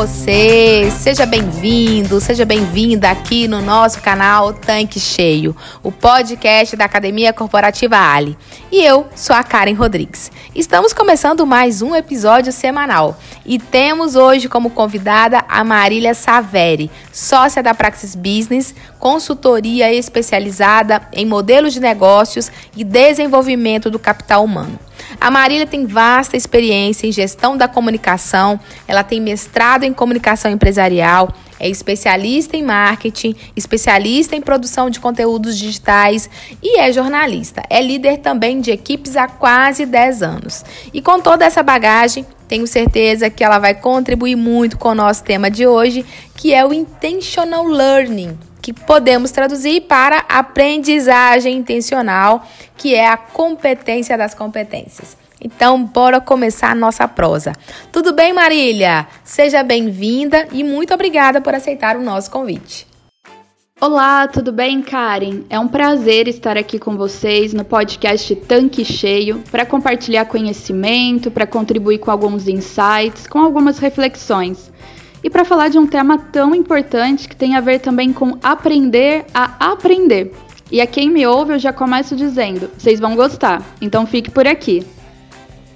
Você? Seja bem-vindo, seja bem-vinda aqui no nosso canal Tanque Cheio, o podcast da Academia Corporativa Ali. E eu sou a Karen Rodrigues. Estamos começando mais um episódio semanal e temos hoje como convidada a Marília Saveri, sócia da Praxis Business, consultoria especializada em modelos de negócios e desenvolvimento do capital humano. A Marília tem vasta experiência em gestão da comunicação, ela tem mestrado em comunicação empresarial, é especialista em marketing, especialista em produção de conteúdos digitais e é jornalista. É líder também de equipes há quase 10 anos. E com toda essa bagagem, tenho certeza que ela vai contribuir muito com o nosso tema de hoje, que é o intentional learning que podemos traduzir para aprendizagem intencional, que é a competência das competências. Então, bora começar a nossa prosa. Tudo bem, Marília? Seja bem-vinda e muito obrigada por aceitar o nosso convite. Olá, tudo bem, Karen? É um prazer estar aqui com vocês no podcast Tanque Cheio para compartilhar conhecimento, para contribuir com alguns insights, com algumas reflexões e para falar de um tema tão importante que tem a ver também com aprender a aprender. E a quem me ouve, eu já começo dizendo: vocês vão gostar, então fique por aqui.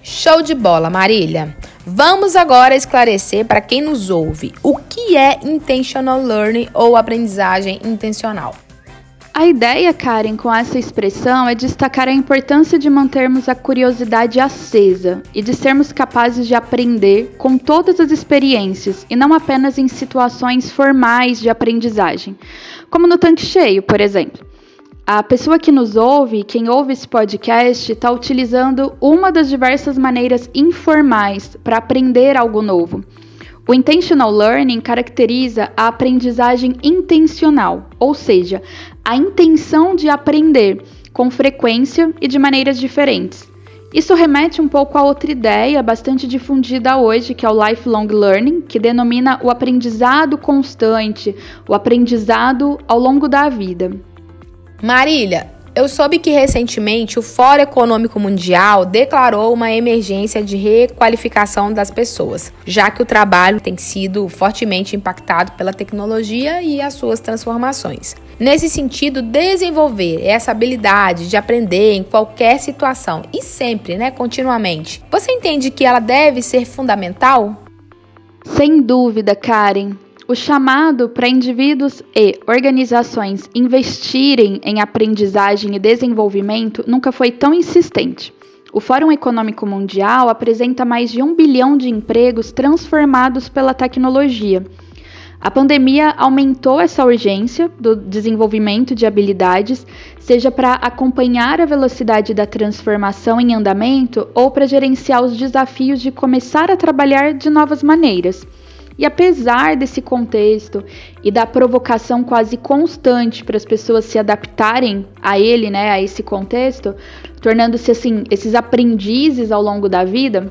Show de bola, Marília! Vamos agora esclarecer para quem nos ouve o que é intentional learning ou aprendizagem intencional. A ideia, Karen, com essa expressão é destacar a importância de mantermos a curiosidade acesa e de sermos capazes de aprender com todas as experiências e não apenas em situações formais de aprendizagem, como no tanque cheio, por exemplo. A pessoa que nos ouve, quem ouve esse podcast, está utilizando uma das diversas maneiras informais para aprender algo novo. O intentional learning caracteriza a aprendizagem intencional, ou seja, a intenção de aprender com frequência e de maneiras diferentes. Isso remete um pouco a outra ideia bastante difundida hoje, que é o lifelong learning, que denomina o aprendizado constante, o aprendizado ao longo da vida. Marília, eu soube que recentemente o Fórum Econômico Mundial declarou uma emergência de requalificação das pessoas, já que o trabalho tem sido fortemente impactado pela tecnologia e as suas transformações. Nesse sentido, desenvolver essa habilidade de aprender em qualquer situação e sempre, né, continuamente. Você entende que ela deve ser fundamental? Sem dúvida, Karen. O chamado para indivíduos e organizações investirem em aprendizagem e desenvolvimento nunca foi tão insistente. O Fórum Econômico Mundial apresenta mais de um bilhão de empregos transformados pela tecnologia. A pandemia aumentou essa urgência do desenvolvimento de habilidades, seja para acompanhar a velocidade da transformação em andamento ou para gerenciar os desafios de começar a trabalhar de novas maneiras. E apesar desse contexto e da provocação quase constante para as pessoas se adaptarem a ele, né, a esse contexto, tornando-se assim esses aprendizes ao longo da vida,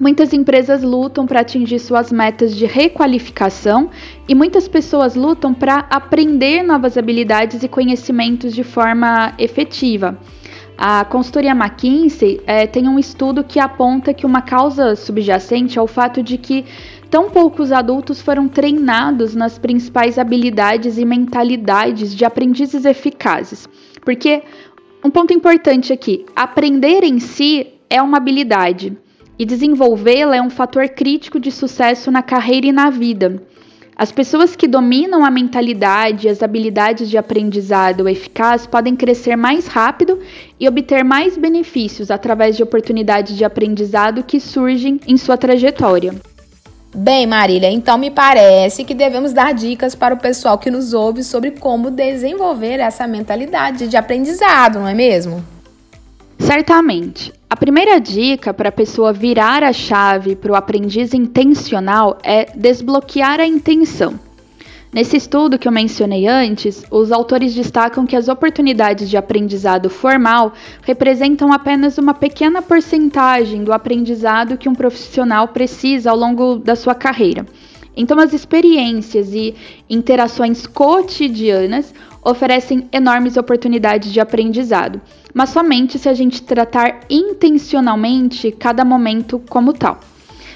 muitas empresas lutam para atingir suas metas de requalificação e muitas pessoas lutam para aprender novas habilidades e conhecimentos de forma efetiva. A consultoria McKinsey é, tem um estudo que aponta que uma causa subjacente é o fato de que tão poucos adultos foram treinados nas principais habilidades e mentalidades de aprendizes eficazes. Porque um ponto importante aqui: aprender em si é uma habilidade e desenvolvê-la é um fator crítico de sucesso na carreira e na vida. As pessoas que dominam a mentalidade e as habilidades de aprendizado eficaz podem crescer mais rápido e obter mais benefícios através de oportunidades de aprendizado que surgem em sua trajetória. Bem, Marília, então me parece que devemos dar dicas para o pessoal que nos ouve sobre como desenvolver essa mentalidade de aprendizado, não é mesmo? Certamente. A primeira dica para a pessoa virar a chave para o aprendiz intencional é desbloquear a intenção. Nesse estudo que eu mencionei antes, os autores destacam que as oportunidades de aprendizado formal representam apenas uma pequena porcentagem do aprendizado que um profissional precisa ao longo da sua carreira. Então, as experiências e interações cotidianas oferecem enormes oportunidades de aprendizado, mas somente se a gente tratar intencionalmente cada momento como tal.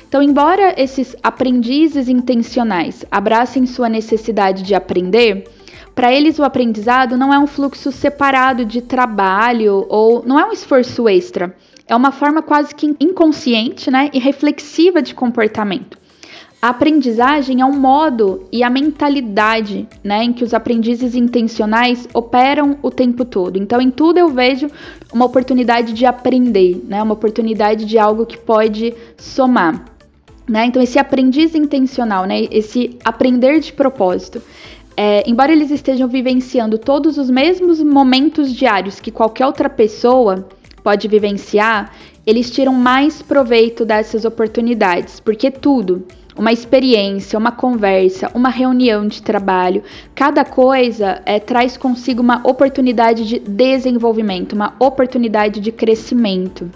Então, embora esses aprendizes intencionais abracem sua necessidade de aprender, para eles o aprendizado não é um fluxo separado de trabalho ou não é um esforço extra. É uma forma quase que inconsciente né, e reflexiva de comportamento. A aprendizagem é um modo e a mentalidade né, em que os aprendizes intencionais operam o tempo todo. Então, em tudo eu vejo uma oportunidade de aprender, né, uma oportunidade de algo que pode somar. Né? Então, esse aprendiz intencional, né? esse aprender de propósito, é, embora eles estejam vivenciando todos os mesmos momentos diários que qualquer outra pessoa pode vivenciar, eles tiram mais proveito dessas oportunidades, porque tudo, uma experiência, uma conversa, uma reunião de trabalho, cada coisa é, traz consigo uma oportunidade de desenvolvimento, uma oportunidade de crescimento.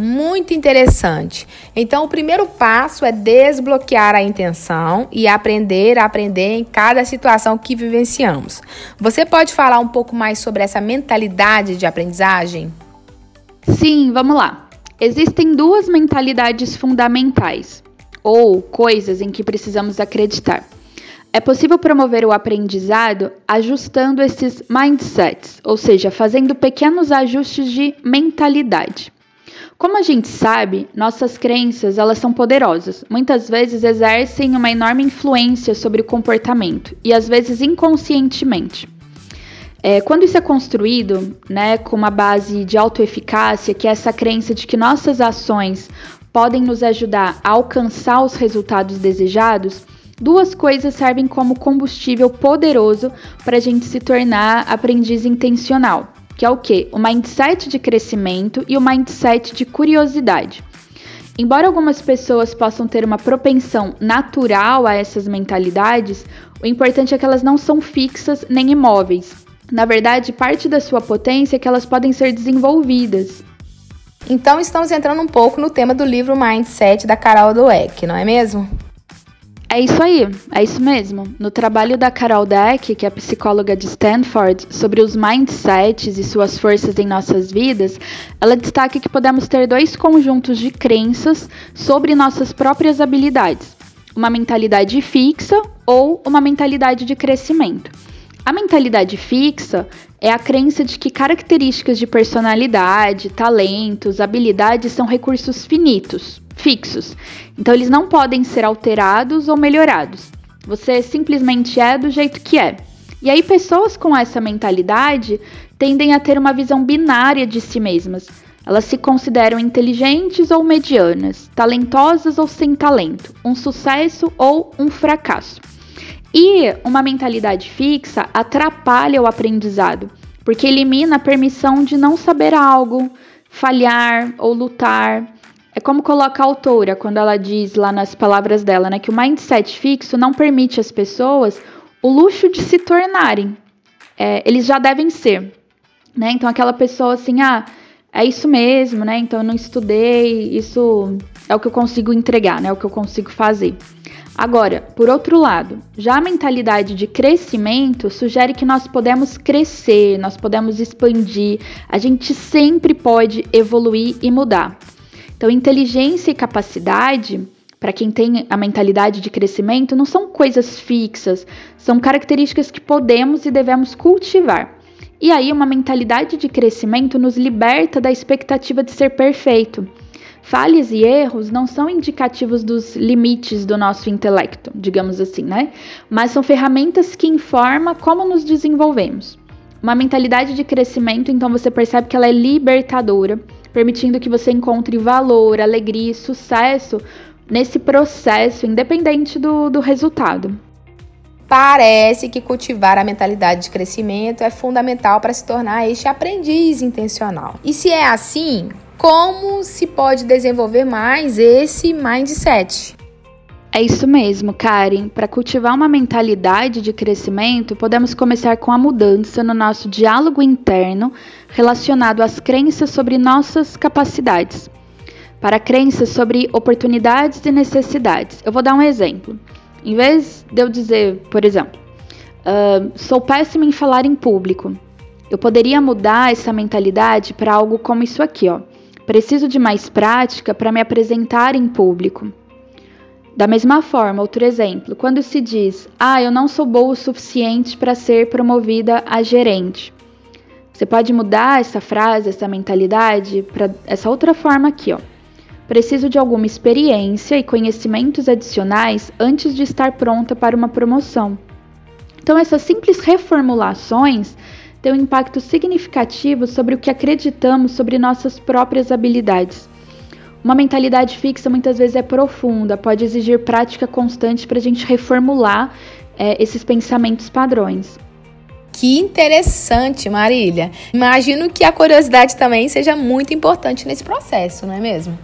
Muito interessante. Então, o primeiro passo é desbloquear a intenção e aprender a aprender em cada situação que vivenciamos. Você pode falar um pouco mais sobre essa mentalidade de aprendizagem? Sim, vamos lá. Existem duas mentalidades fundamentais, ou coisas em que precisamos acreditar. É possível promover o aprendizado ajustando esses mindsets, ou seja, fazendo pequenos ajustes de mentalidade. Como a gente sabe, nossas crenças elas são poderosas. Muitas vezes exercem uma enorme influência sobre o comportamento e às vezes inconscientemente. É, quando isso é construído, né, com uma base de autoeficácia, que é essa crença de que nossas ações podem nos ajudar a alcançar os resultados desejados, duas coisas servem como combustível poderoso para a gente se tornar aprendiz intencional que é o que? O mindset de crescimento e o mindset de curiosidade. Embora algumas pessoas possam ter uma propensão natural a essas mentalidades, o importante é que elas não são fixas nem imóveis. Na verdade, parte da sua potência é que elas podem ser desenvolvidas. Então, estamos entrando um pouco no tema do livro Mindset da Carol Dweck, não é mesmo? É isso aí, é isso mesmo. No trabalho da Carol Dweck, que é psicóloga de Stanford, sobre os mindsets e suas forças em nossas vidas, ela destaca que podemos ter dois conjuntos de crenças sobre nossas próprias habilidades: uma mentalidade fixa ou uma mentalidade de crescimento. A mentalidade fixa é a crença de que características de personalidade, talentos, habilidades são recursos finitos fixos. Então eles não podem ser alterados ou melhorados. Você simplesmente é do jeito que é. E aí pessoas com essa mentalidade tendem a ter uma visão binária de si mesmas. Elas se consideram inteligentes ou medianas, talentosas ou sem talento, um sucesso ou um fracasso. E uma mentalidade fixa atrapalha o aprendizado, porque elimina a permissão de não saber algo, falhar ou lutar. É como coloca a autora quando ela diz lá nas palavras dela, né, que o mindset fixo não permite às pessoas o luxo de se tornarem. É, eles já devem ser, né? Então aquela pessoa assim, ah, é isso mesmo, né? Então eu não estudei, isso é o que eu consigo entregar, né? É o que eu consigo fazer. Agora, por outro lado, já a mentalidade de crescimento sugere que nós podemos crescer, nós podemos expandir, a gente sempre pode evoluir e mudar. Então, inteligência e capacidade, para quem tem a mentalidade de crescimento, não são coisas fixas, são características que podemos e devemos cultivar. E aí, uma mentalidade de crescimento nos liberta da expectativa de ser perfeito. Falhas e erros não são indicativos dos limites do nosso intelecto, digamos assim, né? Mas são ferramentas que informam como nos desenvolvemos. Uma mentalidade de crescimento, então você percebe que ela é libertadora permitindo que você encontre valor, alegria e sucesso nesse processo, independente do, do resultado. Parece que cultivar a mentalidade de crescimento é fundamental para se tornar este aprendiz intencional. E se é assim, como se pode desenvolver mais esse mindset? É isso mesmo, Karen. Para cultivar uma mentalidade de crescimento, podemos começar com a mudança no nosso diálogo interno relacionado às crenças sobre nossas capacidades. Para crenças sobre oportunidades e necessidades. Eu vou dar um exemplo. Em vez de eu dizer, por exemplo, uh, sou péssimo em falar em público, eu poderia mudar essa mentalidade para algo como isso aqui, ó. Preciso de mais prática para me apresentar em público. Da mesma forma, outro exemplo, quando se diz: "Ah, eu não sou boa o suficiente para ser promovida a gerente". Você pode mudar essa frase, essa mentalidade para essa outra forma aqui, ó. Preciso de alguma experiência e conhecimentos adicionais antes de estar pronta para uma promoção. Então, essas simples reformulações têm um impacto significativo sobre o que acreditamos sobre nossas próprias habilidades. Uma mentalidade fixa muitas vezes é profunda, pode exigir prática constante para a gente reformular é, esses pensamentos padrões. Que interessante, Marília. Imagino que a curiosidade também seja muito importante nesse processo, não é mesmo?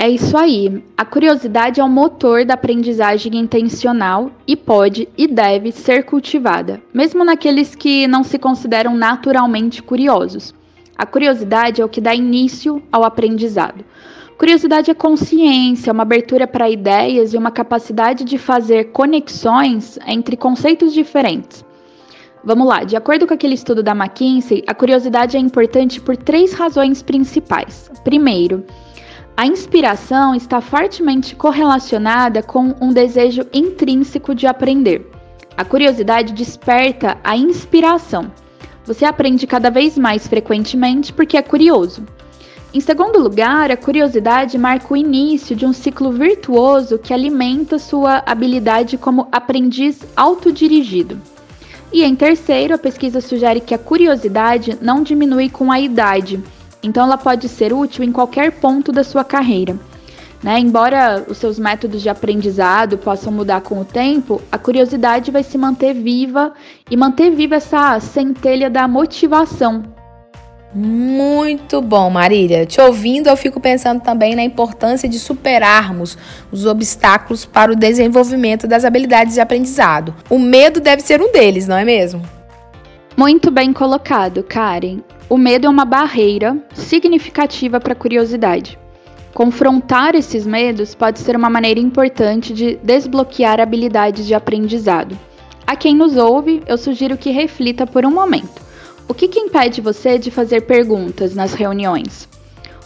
É isso aí. A curiosidade é o motor da aprendizagem intencional e pode e deve ser cultivada, mesmo naqueles que não se consideram naturalmente curiosos. A curiosidade é o que dá início ao aprendizado. Curiosidade é consciência, uma abertura para ideias e uma capacidade de fazer conexões entre conceitos diferentes. Vamos lá, de acordo com aquele estudo da McKinsey, a curiosidade é importante por três razões principais. Primeiro, a inspiração está fortemente correlacionada com um desejo intrínseco de aprender. A curiosidade desperta a inspiração. Você aprende cada vez mais frequentemente porque é curioso. Em segundo lugar, a curiosidade marca o início de um ciclo virtuoso que alimenta sua habilidade como aprendiz autodirigido. E em terceiro, a pesquisa sugere que a curiosidade não diminui com a idade, então ela pode ser útil em qualquer ponto da sua carreira. Né? Embora os seus métodos de aprendizado possam mudar com o tempo, a curiosidade vai se manter viva e manter viva essa centelha da motivação muito bom, Marília. Te ouvindo, eu fico pensando também na importância de superarmos os obstáculos para o desenvolvimento das habilidades de aprendizado. O medo deve ser um deles, não é mesmo? Muito bem colocado, Karen. O medo é uma barreira significativa para a curiosidade. Confrontar esses medos pode ser uma maneira importante de desbloquear habilidades de aprendizado. A quem nos ouve, eu sugiro que reflita por um momento. O que, que impede você de fazer perguntas nas reuniões?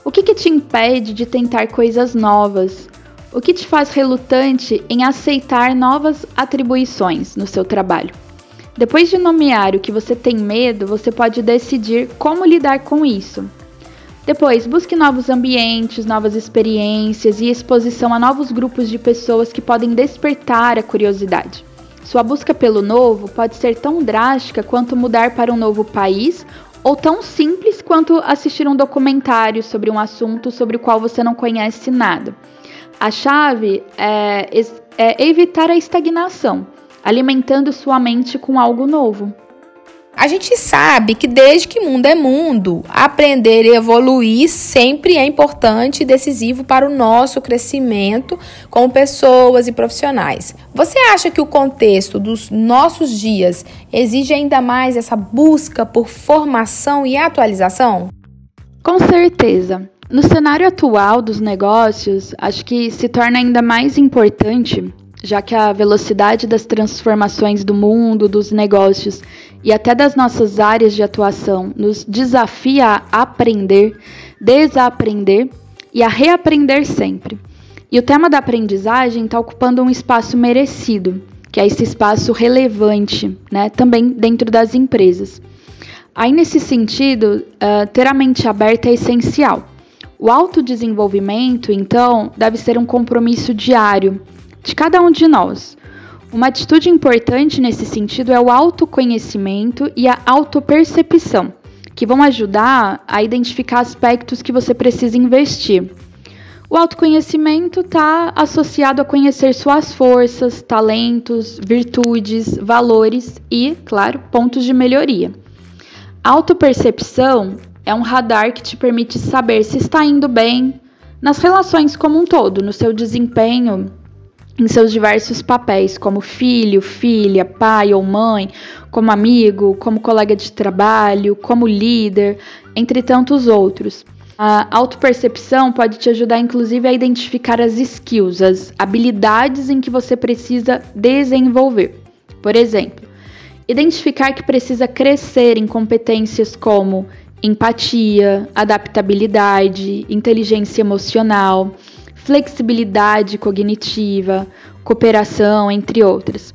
O que, que te impede de tentar coisas novas? O que te faz relutante em aceitar novas atribuições no seu trabalho? Depois de nomear o que você tem medo, você pode decidir como lidar com isso. Depois, busque novos ambientes, novas experiências e exposição a novos grupos de pessoas que podem despertar a curiosidade. Sua busca pelo novo pode ser tão drástica quanto mudar para um novo país ou tão simples quanto assistir um documentário sobre um assunto sobre o qual você não conhece nada. A chave é, é evitar a estagnação, alimentando sua mente com algo novo. A gente sabe que desde que mundo é mundo, aprender e evoluir sempre é importante e decisivo para o nosso crescimento como pessoas e profissionais. Você acha que o contexto dos nossos dias exige ainda mais essa busca por formação e atualização? Com certeza. No cenário atual dos negócios, acho que se torna ainda mais importante já que a velocidade das transformações do mundo, dos negócios e até das nossas áreas de atuação nos desafia a aprender, desaprender e a reaprender sempre. E o tema da aprendizagem está ocupando um espaço merecido, que é esse espaço relevante, né, também dentro das empresas. Aí, nesse sentido, uh, ter a mente aberta é essencial. O autodesenvolvimento, então, deve ser um compromisso diário de cada um de nós. Uma atitude importante nesse sentido é o autoconhecimento e a autopercepção, que vão ajudar a identificar aspectos que você precisa investir. O autoconhecimento está associado a conhecer suas forças, talentos, virtudes, valores e, claro, pontos de melhoria. A autopercepção é um radar que te permite saber se está indo bem nas relações como um todo, no seu desempenho em seus diversos papéis, como filho, filha, pai ou mãe, como amigo, como colega de trabalho, como líder, entre tantos outros. A autopercepção pode te ajudar, inclusive, a identificar as skills, as habilidades em que você precisa desenvolver. Por exemplo, identificar que precisa crescer em competências como empatia, adaptabilidade, inteligência emocional, flexibilidade cognitiva, cooperação, entre outras.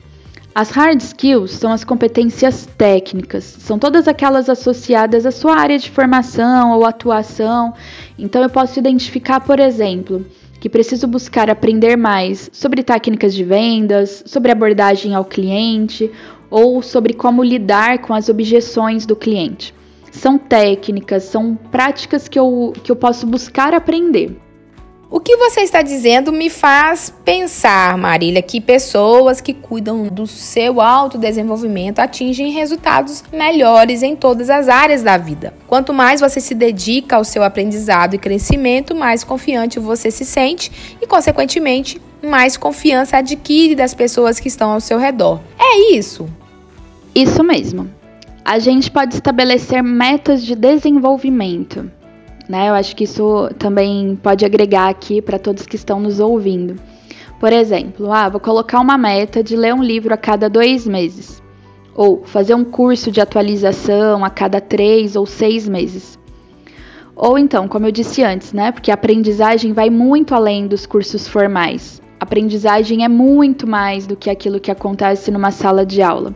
As hard skills são as competências técnicas, são todas aquelas associadas à sua área de formação ou atuação. Então eu posso identificar, por exemplo, que preciso buscar aprender mais sobre técnicas de vendas, sobre abordagem ao cliente ou sobre como lidar com as objeções do cliente. São técnicas, são práticas que eu, que eu posso buscar aprender. O que você está dizendo me faz pensar, Marília, que pessoas que cuidam do seu autodesenvolvimento atingem resultados melhores em todas as áreas da vida. Quanto mais você se dedica ao seu aprendizado e crescimento, mais confiante você se sente e, consequentemente, mais confiança adquire das pessoas que estão ao seu redor. É isso? Isso mesmo. A gente pode estabelecer metas de desenvolvimento né? Eu acho que isso também pode agregar aqui para todos que estão nos ouvindo. Por exemplo, ah, vou colocar uma meta de ler um livro a cada dois meses, ou fazer um curso de atualização a cada três ou seis meses. Ou então, como eu disse antes, né? Porque a aprendizagem vai muito além dos cursos formais. A aprendizagem é muito mais do que aquilo que acontece numa sala de aula.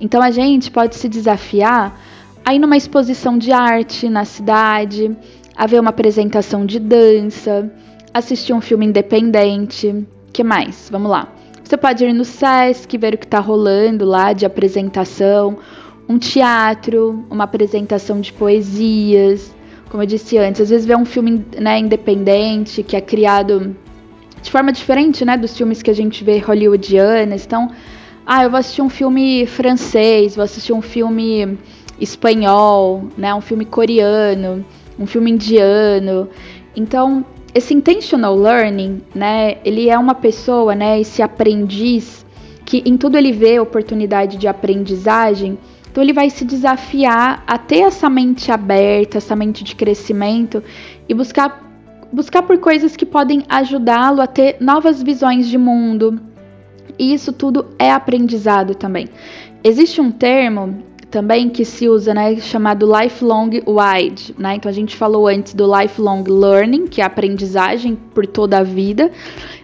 Então a gente pode se desafiar a ir numa exposição de arte na cidade, a ver uma apresentação de dança, assistir um filme independente. que mais? Vamos lá. Você pode ir no SESC, ver o que está rolando lá de apresentação, um teatro, uma apresentação de poesias. Como eu disse antes, às vezes ver um filme né, independente que é criado de forma diferente né, dos filmes que a gente vê hollywoodianos. Então, ah, eu vou assistir um filme francês, vou assistir um filme espanhol, né, um filme coreano um filme indiano. Então, esse intentional learning, né, ele é uma pessoa, né, esse aprendiz que em tudo ele vê oportunidade de aprendizagem, então ele vai se desafiar a ter essa mente aberta, essa mente de crescimento e buscar buscar por coisas que podem ajudá-lo a ter novas visões de mundo. E isso tudo é aprendizado também. Existe um termo também que se usa, né, chamado lifelong wide, né? Então a gente falou antes do lifelong learning, que é aprendizagem por toda a vida.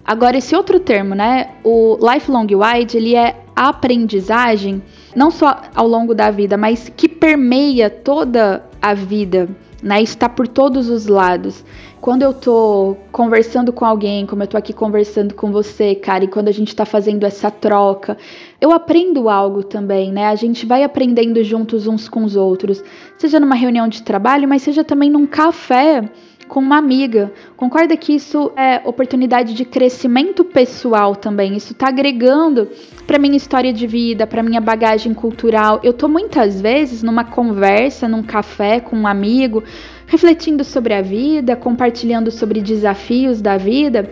Agora esse outro termo, né, o lifelong wide, ele é aprendizagem não só ao longo da vida, mas que permeia toda a vida, né? Está por todos os lados. Quando eu tô conversando com alguém, como eu tô aqui conversando com você, cara, e quando a gente tá fazendo essa troca, eu aprendo algo também, né? A gente vai aprendendo juntos uns com os outros, seja numa reunião de trabalho, mas seja também num café com uma amiga. Concorda que isso é oportunidade de crescimento pessoal também? Isso está agregando para minha história de vida, para minha bagagem cultural. Eu tô muitas vezes numa conversa, num café com um amigo, refletindo sobre a vida, compartilhando sobre desafios da vida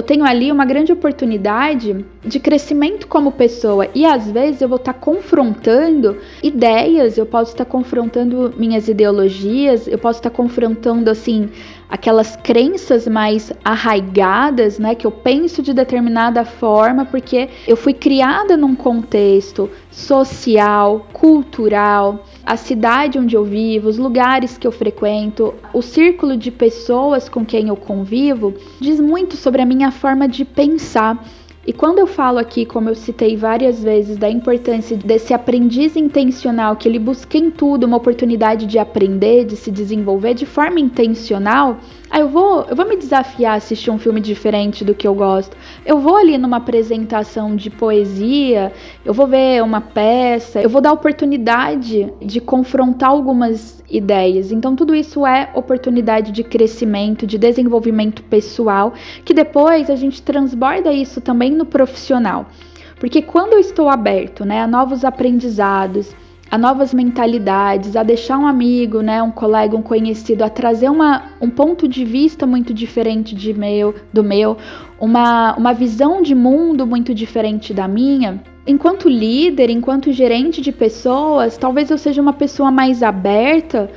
eu tenho ali uma grande oportunidade de crescimento como pessoa. E às vezes eu vou estar tá confrontando ideias, eu posso estar tá confrontando minhas ideologias, eu posso estar tá confrontando assim aquelas crenças mais arraigadas, né, que eu penso de determinada forma porque eu fui criada num contexto social, cultural, a cidade onde eu vivo, os lugares que eu frequento, o círculo de pessoas com quem eu convivo, diz muito sobre a minha forma de pensar. E quando eu falo aqui, como eu citei várias vezes, da importância desse aprendiz intencional, que ele busca em tudo uma oportunidade de aprender, de se desenvolver de forma intencional, ah, eu vou, eu vou me desafiar a assistir um filme diferente do que eu gosto. Eu vou ali numa apresentação de poesia, eu vou ver uma peça, eu vou dar oportunidade de confrontar algumas ideias. Então tudo isso é oportunidade de crescimento, de desenvolvimento pessoal, que depois a gente transborda isso também no profissional. Porque quando eu estou aberto, né, a novos aprendizados, a novas mentalidades, a deixar um amigo, né, um colega, um conhecido, a trazer uma, um ponto de vista muito diferente de meu, do meu, uma, uma visão de mundo muito diferente da minha. Enquanto líder, enquanto gerente de pessoas, talvez eu seja uma pessoa mais aberta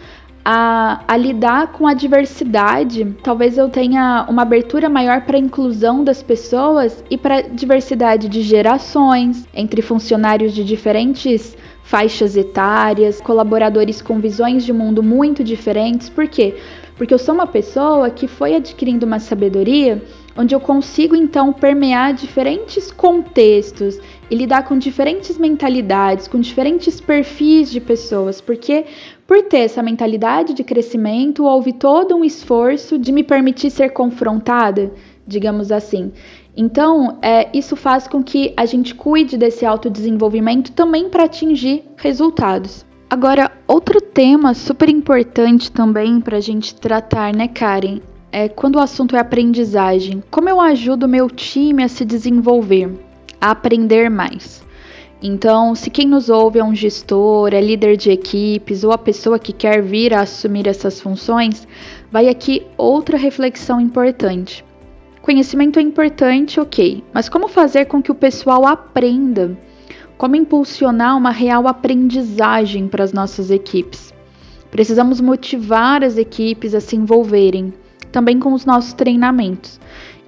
a, a, lidar com a diversidade. Talvez eu tenha uma abertura maior para a inclusão das pessoas e para a diversidade de gerações, entre funcionários de diferentes faixas etárias, colaboradores com visões de mundo muito diferentes. Por quê? Porque eu sou uma pessoa que foi adquirindo uma sabedoria onde eu consigo então permear diferentes contextos e lidar com diferentes mentalidades, com diferentes perfis de pessoas, porque por ter essa mentalidade de crescimento, houve todo um esforço de me permitir ser confrontada, digamos assim. Então, é, isso faz com que a gente cuide desse autodesenvolvimento também para atingir resultados. Agora, outro tema super importante também para a gente tratar, né, Karen? É quando o assunto é aprendizagem. Como eu ajudo meu time a se desenvolver, a aprender mais? Então, se quem nos ouve é um gestor, é líder de equipes ou a pessoa que quer vir a assumir essas funções, vai aqui outra reflexão importante. Conhecimento é importante, ok, mas como fazer com que o pessoal aprenda? Como impulsionar uma real aprendizagem para as nossas equipes? Precisamos motivar as equipes a se envolverem, também com os nossos treinamentos.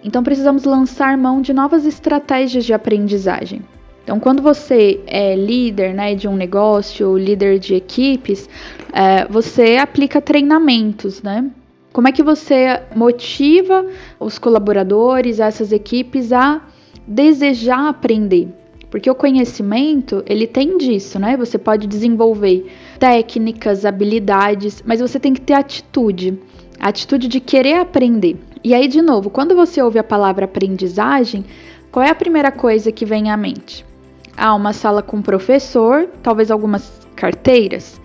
Então, precisamos lançar mão de novas estratégias de aprendizagem. Então, quando você é líder né, de um negócio, líder de equipes, é, você aplica treinamentos, né? Como é que você motiva os colaboradores, essas equipes a desejar aprender? Porque o conhecimento, ele tem disso, né? Você pode desenvolver técnicas, habilidades, mas você tem que ter atitude, a atitude de querer aprender. E aí, de novo, quando você ouve a palavra aprendizagem, qual é a primeira coisa que vem à mente? Ah, uma sala com professor, talvez algumas carteiras.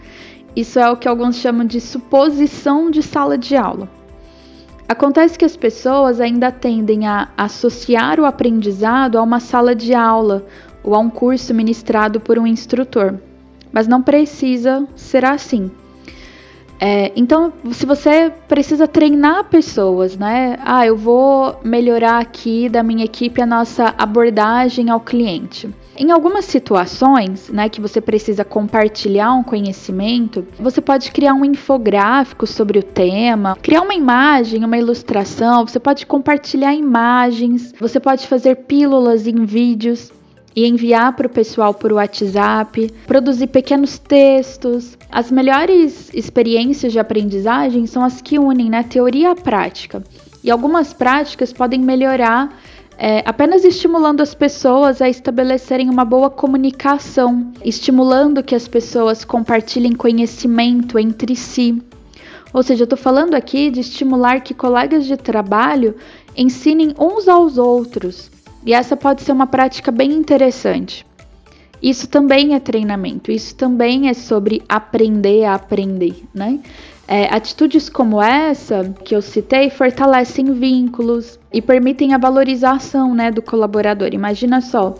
Isso é o que alguns chamam de suposição de sala de aula. Acontece que as pessoas ainda tendem a associar o aprendizado a uma sala de aula ou a um curso ministrado por um instrutor, mas não precisa ser assim. É, então, se você precisa treinar pessoas, né? Ah, eu vou melhorar aqui da minha equipe a nossa abordagem ao cliente. Em algumas situações, né, que você precisa compartilhar um conhecimento, você pode criar um infográfico sobre o tema, criar uma imagem, uma ilustração, você pode compartilhar imagens, você pode fazer pílulas em vídeos e enviar para o pessoal por WhatsApp, produzir pequenos textos. As melhores experiências de aprendizagem são as que unem né, teoria à prática. E algumas práticas podem melhorar é, apenas estimulando as pessoas a estabelecerem uma boa comunicação, estimulando que as pessoas compartilhem conhecimento entre si. Ou seja, eu estou falando aqui de estimular que colegas de trabalho ensinem uns aos outros e essa pode ser uma prática bem interessante. Isso também é treinamento, isso também é sobre aprender a aprender, né? É, atitudes como essa que eu citei fortalecem vínculos e permitem a valorização né, do colaborador. Imagina só,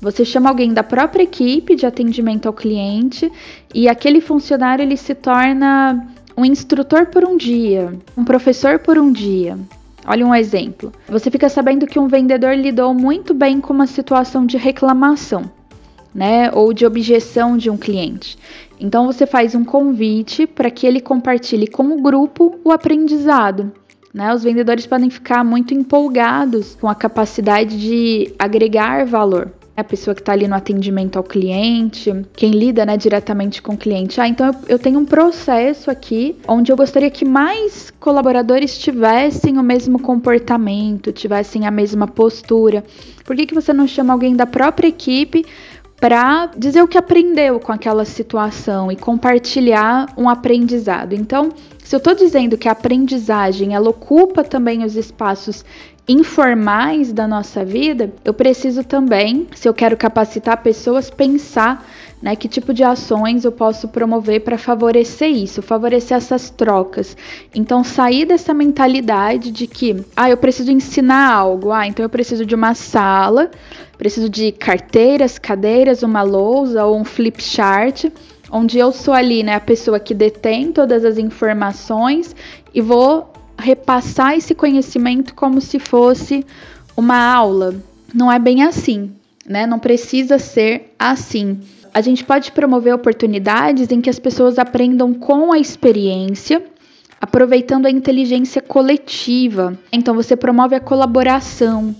você chama alguém da própria equipe de atendimento ao cliente e aquele funcionário ele se torna um instrutor por um dia, um professor por um dia. Olha um exemplo. Você fica sabendo que um vendedor lidou muito bem com uma situação de reclamação, né, ou de objeção de um cliente. Então você faz um convite para que ele compartilhe com o grupo o aprendizado. Né? Os vendedores podem ficar muito empolgados com a capacidade de agregar valor. a pessoa que está ali no atendimento ao cliente, quem lida né, diretamente com o cliente. Ah, então eu, eu, tenho um processo aqui onde eu gostaria que mais colaboradores tivessem o mesmo comportamento, tivessem a mesma postura. Por que, que você não chama alguém da própria equipe para dizer o que aprendeu com aquela situação e compartilhar um aprendizado? Então, se eu estou dizendo que a aprendizagem ela ocupa também os espaços informais da nossa vida, eu preciso também, se eu quero capacitar pessoas, pensar né, que tipo de ações eu posso promover para favorecer isso, favorecer essas trocas. Então, sair dessa mentalidade de que, ah, eu preciso ensinar algo, ah, então eu preciso de uma sala, preciso de carteiras, cadeiras, uma lousa ou um flip chart, onde eu sou ali, né, a pessoa que detém todas as informações e vou repassar esse conhecimento como se fosse uma aula. Não é bem assim, né? Não precisa ser assim. A gente pode promover oportunidades em que as pessoas aprendam com a experiência, aproveitando a inteligência coletiva. Então você promove a colaboração,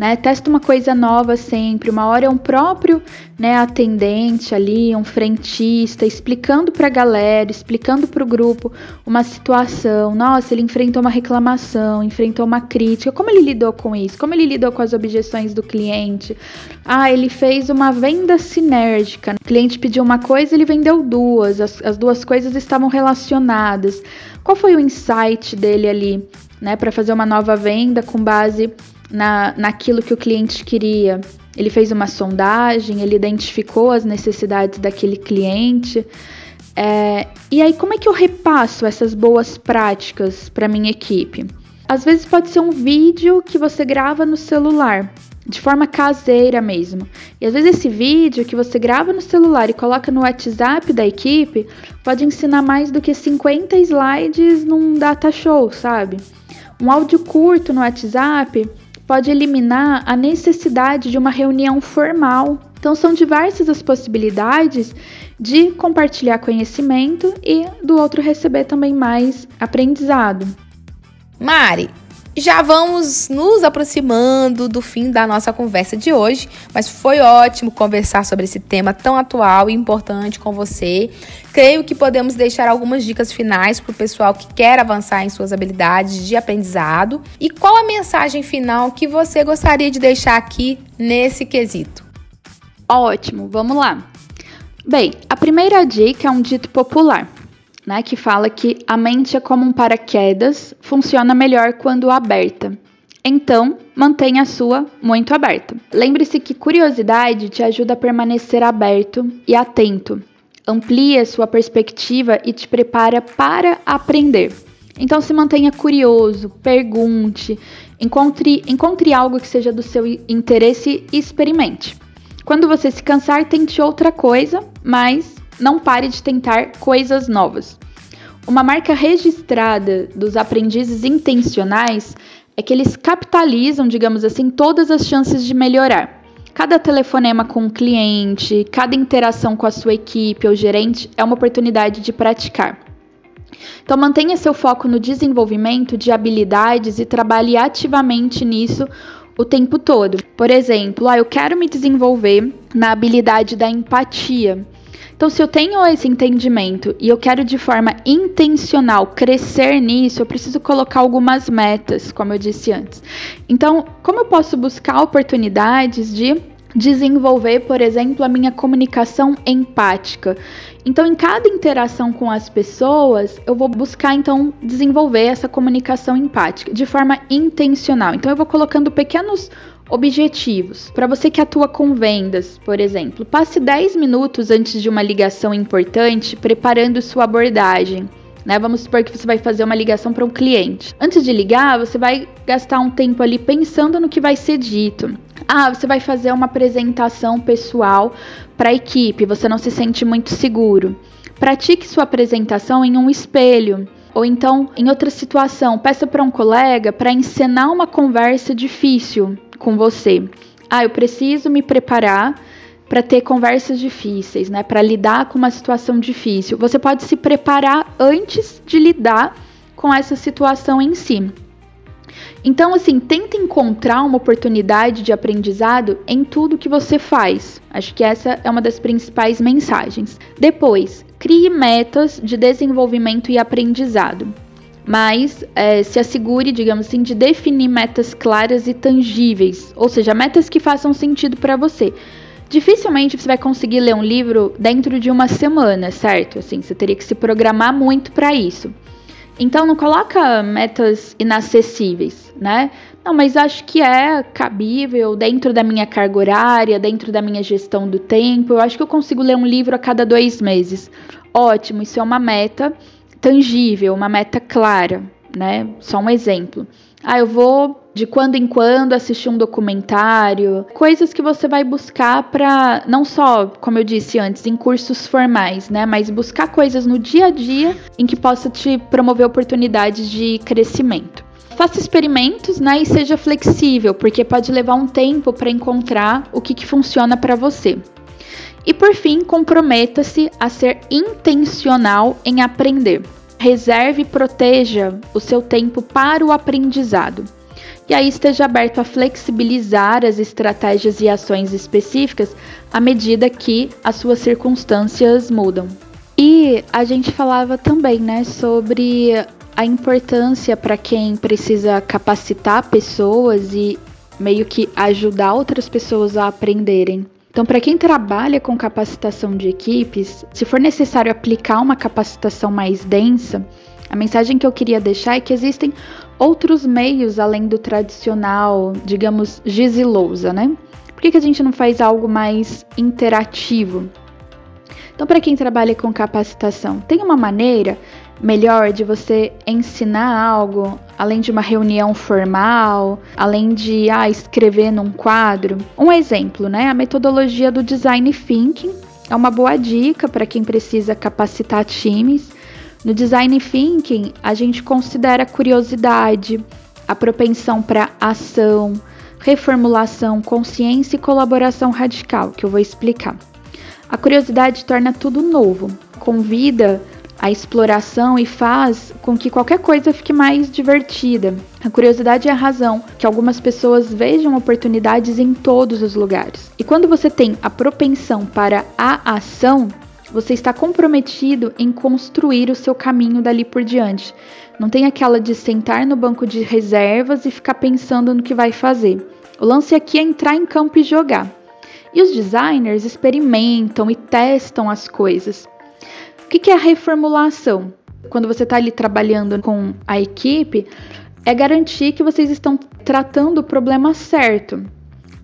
né? Testa uma coisa nova sempre. Uma hora é um próprio né, atendente ali, um frentista, explicando para a galera, explicando para o grupo uma situação. Nossa, ele enfrentou uma reclamação, enfrentou uma crítica. Como ele lidou com isso? Como ele lidou com as objeções do cliente? Ah, ele fez uma venda sinérgica. O cliente pediu uma coisa, ele vendeu duas. As, as duas coisas estavam relacionadas. Qual foi o insight dele ali, né, para fazer uma nova venda com base na, naquilo que o cliente queria. Ele fez uma sondagem, ele identificou as necessidades daquele cliente. É, e aí, como é que eu repasso essas boas práticas para minha equipe? Às vezes pode ser um vídeo que você grava no celular, de forma caseira mesmo. E às vezes esse vídeo que você grava no celular e coloca no WhatsApp da equipe pode ensinar mais do que 50 slides num data show, sabe? Um áudio curto no WhatsApp pode eliminar a necessidade de uma reunião formal. Então, são diversas as possibilidades de compartilhar conhecimento e do outro receber também mais aprendizado. Mari, já vamos nos aproximando do fim da nossa conversa de hoje, mas foi ótimo conversar sobre esse tema tão atual e importante com você. Creio que podemos deixar algumas dicas finais para o pessoal que quer avançar em suas habilidades de aprendizado. E qual a mensagem final que você gostaria de deixar aqui nesse quesito? Ótimo, vamos lá. Bem, a primeira dica é um dito popular né, que fala que a mente é como um paraquedas, funciona melhor quando aberta. Então, mantenha a sua muito aberta. Lembre-se que curiosidade te ajuda a permanecer aberto e atento. Amplia sua perspectiva e te prepara para aprender. Então, se mantenha curioso, pergunte, encontre, encontre algo que seja do seu interesse e experimente. Quando você se cansar, tente outra coisa, mas não pare de tentar coisas novas. Uma marca registrada dos aprendizes intencionais é que eles capitalizam, digamos assim, todas as chances de melhorar. Cada telefonema com o cliente, cada interação com a sua equipe ou gerente é uma oportunidade de praticar. Então mantenha seu foco no desenvolvimento de habilidades e trabalhe ativamente nisso o tempo todo. Por exemplo, ah, eu quero me desenvolver na habilidade da empatia. Então, se eu tenho esse entendimento e eu quero de forma intencional crescer nisso, eu preciso colocar algumas metas, como eu disse antes. Então, como eu posso buscar oportunidades de desenvolver, por exemplo, a minha comunicação empática. Então, em cada interação com as pessoas, eu vou buscar então desenvolver essa comunicação empática de forma intencional. Então, eu vou colocando pequenos Objetivos. Para você que atua com vendas, por exemplo, passe 10 minutos antes de uma ligação importante preparando sua abordagem. Né? Vamos supor que você vai fazer uma ligação para um cliente. Antes de ligar, você vai gastar um tempo ali pensando no que vai ser dito. Ah, você vai fazer uma apresentação pessoal para a equipe, você não se sente muito seguro. Pratique sua apresentação em um espelho. Ou então, em outra situação, peça para um colega para encenar uma conversa difícil com você. Ah, eu preciso me preparar para ter conversas difíceis, né? Para lidar com uma situação difícil. Você pode se preparar antes de lidar com essa situação em si. Então, assim, tenta encontrar uma oportunidade de aprendizado em tudo que você faz. Acho que essa é uma das principais mensagens. Depois, crie metas de desenvolvimento e aprendizado. Mas é, se assegure, digamos assim, de definir metas claras e tangíveis, ou seja, metas que façam sentido para você. Dificilmente você vai conseguir ler um livro dentro de uma semana, certo? Assim, você teria que se programar muito para isso. Então não coloca metas inacessíveis, né? Não, mas acho que é cabível dentro da minha carga horária, dentro da minha gestão do tempo. Eu acho que eu consigo ler um livro a cada dois meses. Ótimo, isso é uma meta tangível, uma meta clara, né? Só um exemplo. Ah, eu vou de quando em quando assistir um documentário, coisas que você vai buscar para não só, como eu disse antes, em cursos formais, né, mas buscar coisas no dia a dia em que possa te promover oportunidades de crescimento. Faça experimentos, né, e seja flexível, porque pode levar um tempo para encontrar o que, que funciona para você. E por fim, comprometa-se a ser intencional em aprender. Reserve e proteja o seu tempo para o aprendizado. E aí esteja aberto a flexibilizar as estratégias e ações específicas à medida que as suas circunstâncias mudam. E a gente falava também, né, sobre a importância para quem precisa capacitar pessoas e meio que ajudar outras pessoas a aprenderem. Então, para quem trabalha com capacitação de equipes, se for necessário aplicar uma capacitação mais densa, a mensagem que eu queria deixar é que existem outros meios além do tradicional, digamos, giz e lousa, né? Por que, que a gente não faz algo mais interativo? Então, para quem trabalha com capacitação, tem uma maneira melhor de você ensinar algo, além de uma reunião formal, além de ah, escrever num quadro. Um exemplo, né? A metodologia do design thinking é uma boa dica para quem precisa capacitar times. No design thinking, a gente considera curiosidade, a propensão para ação, reformulação, consciência e colaboração radical, que eu vou explicar. A curiosidade torna tudo novo, convida a exploração e faz com que qualquer coisa fique mais divertida. A curiosidade é a razão que algumas pessoas vejam oportunidades em todos os lugares. E quando você tem a propensão para a ação, você está comprometido em construir o seu caminho dali por diante. Não tem aquela de sentar no banco de reservas e ficar pensando no que vai fazer. O lance aqui é entrar em campo e jogar. E os designers experimentam e testam as coisas. O que é a reformulação? Quando você está ali trabalhando com a equipe, é garantir que vocês estão tratando o problema certo.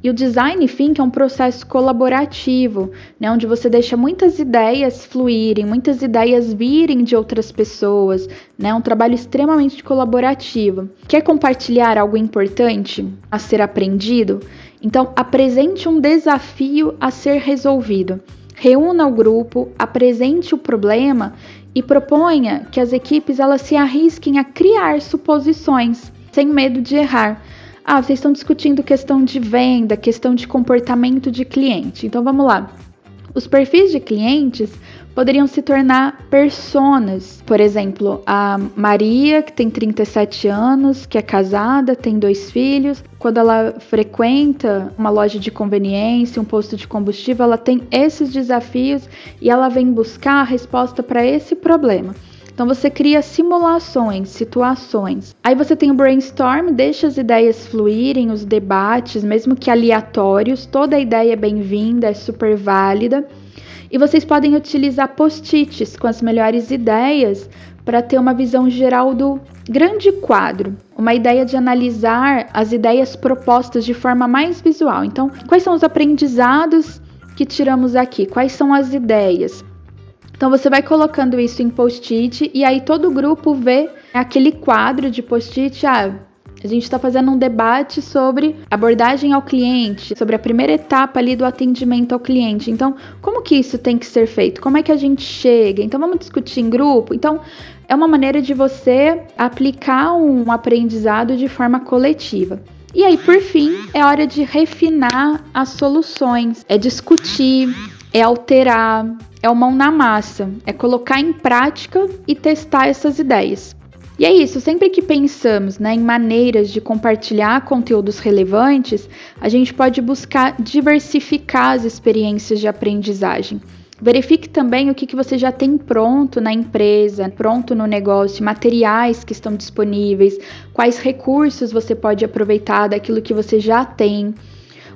E o design thinking é um processo colaborativo, né, onde você deixa muitas ideias fluírem, muitas ideias virem de outras pessoas, né, um trabalho extremamente colaborativo. Quer compartilhar algo importante a ser aprendido? Então, apresente um desafio a ser resolvido reúna o grupo, apresente o problema e proponha que as equipes elas se arrisquem a criar suposições, sem medo de errar. Ah, vocês estão discutindo questão de venda, questão de comportamento de cliente. Então vamos lá. Os perfis de clientes poderiam se tornar personas. Por exemplo, a Maria, que tem 37 anos, que é casada, tem dois filhos. Quando ela frequenta uma loja de conveniência, um posto de combustível, ela tem esses desafios e ela vem buscar a resposta para esse problema. Então você cria simulações, situações. Aí você tem o brainstorm, deixa as ideias fluírem, os debates, mesmo que aleatórios, toda ideia é bem-vinda, é super válida. E vocês podem utilizar post-its com as melhores ideias para ter uma visão geral do grande quadro, uma ideia de analisar as ideias propostas de forma mais visual. Então, quais são os aprendizados que tiramos aqui? Quais são as ideias? Então você vai colocando isso em post-it e aí todo o grupo vê aquele quadro de post-it, ah, a gente está fazendo um debate sobre abordagem ao cliente, sobre a primeira etapa ali do atendimento ao cliente. Então, como que isso tem que ser feito? Como é que a gente chega? Então, vamos discutir em grupo? Então, é uma maneira de você aplicar um aprendizado de forma coletiva. E aí, por fim, é hora de refinar as soluções, é discutir, é alterar, é o mão na massa, é colocar em prática e testar essas ideias. E é isso, sempre que pensamos né, em maneiras de compartilhar conteúdos relevantes, a gente pode buscar diversificar as experiências de aprendizagem. Verifique também o que, que você já tem pronto na empresa, pronto no negócio, materiais que estão disponíveis, quais recursos você pode aproveitar daquilo que você já tem.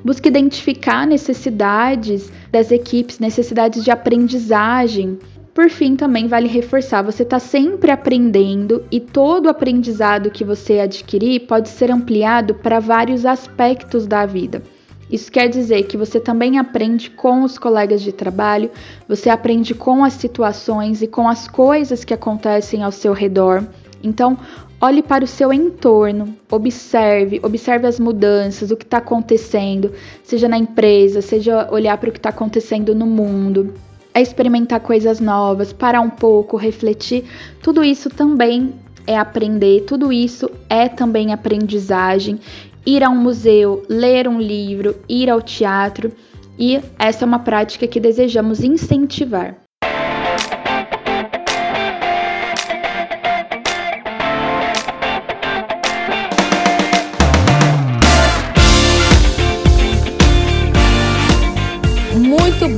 Busque identificar necessidades das equipes, necessidades de aprendizagem. Por fim, também vale reforçar: você está sempre aprendendo e todo aprendizado que você adquirir pode ser ampliado para vários aspectos da vida. Isso quer dizer que você também aprende com os colegas de trabalho, você aprende com as situações e com as coisas que acontecem ao seu redor. Então, olhe para o seu entorno, observe, observe as mudanças, o que está acontecendo, seja na empresa, seja olhar para o que está acontecendo no mundo, é experimentar coisas novas, parar um pouco, refletir. Tudo isso também é aprender, tudo isso é também aprendizagem ir a um museu, ler um livro, ir ao teatro, e essa é uma prática que desejamos incentivar.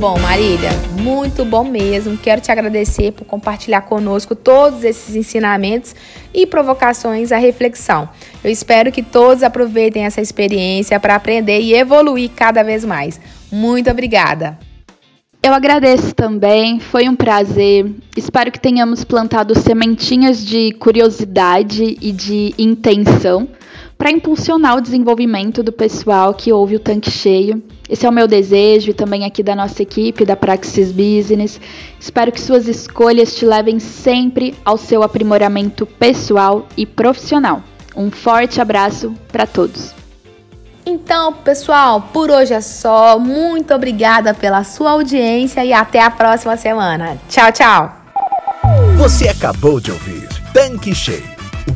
Bom, Marília. Muito bom mesmo. Quero te agradecer por compartilhar conosco todos esses ensinamentos e provocações à reflexão. Eu espero que todos aproveitem essa experiência para aprender e evoluir cada vez mais. Muito obrigada. Eu agradeço também, foi um prazer. Espero que tenhamos plantado sementinhas de curiosidade e de intenção para impulsionar o desenvolvimento do pessoal que ouve o tanque cheio. Esse é o meu desejo e também aqui da nossa equipe da Praxis Business. Espero que suas escolhas te levem sempre ao seu aprimoramento pessoal e profissional. Um forte abraço para todos. Então, pessoal, por hoje é só. Muito obrigada pela sua audiência e até a próxima semana. Tchau, tchau. Você acabou de ouvir Tanque Cheio,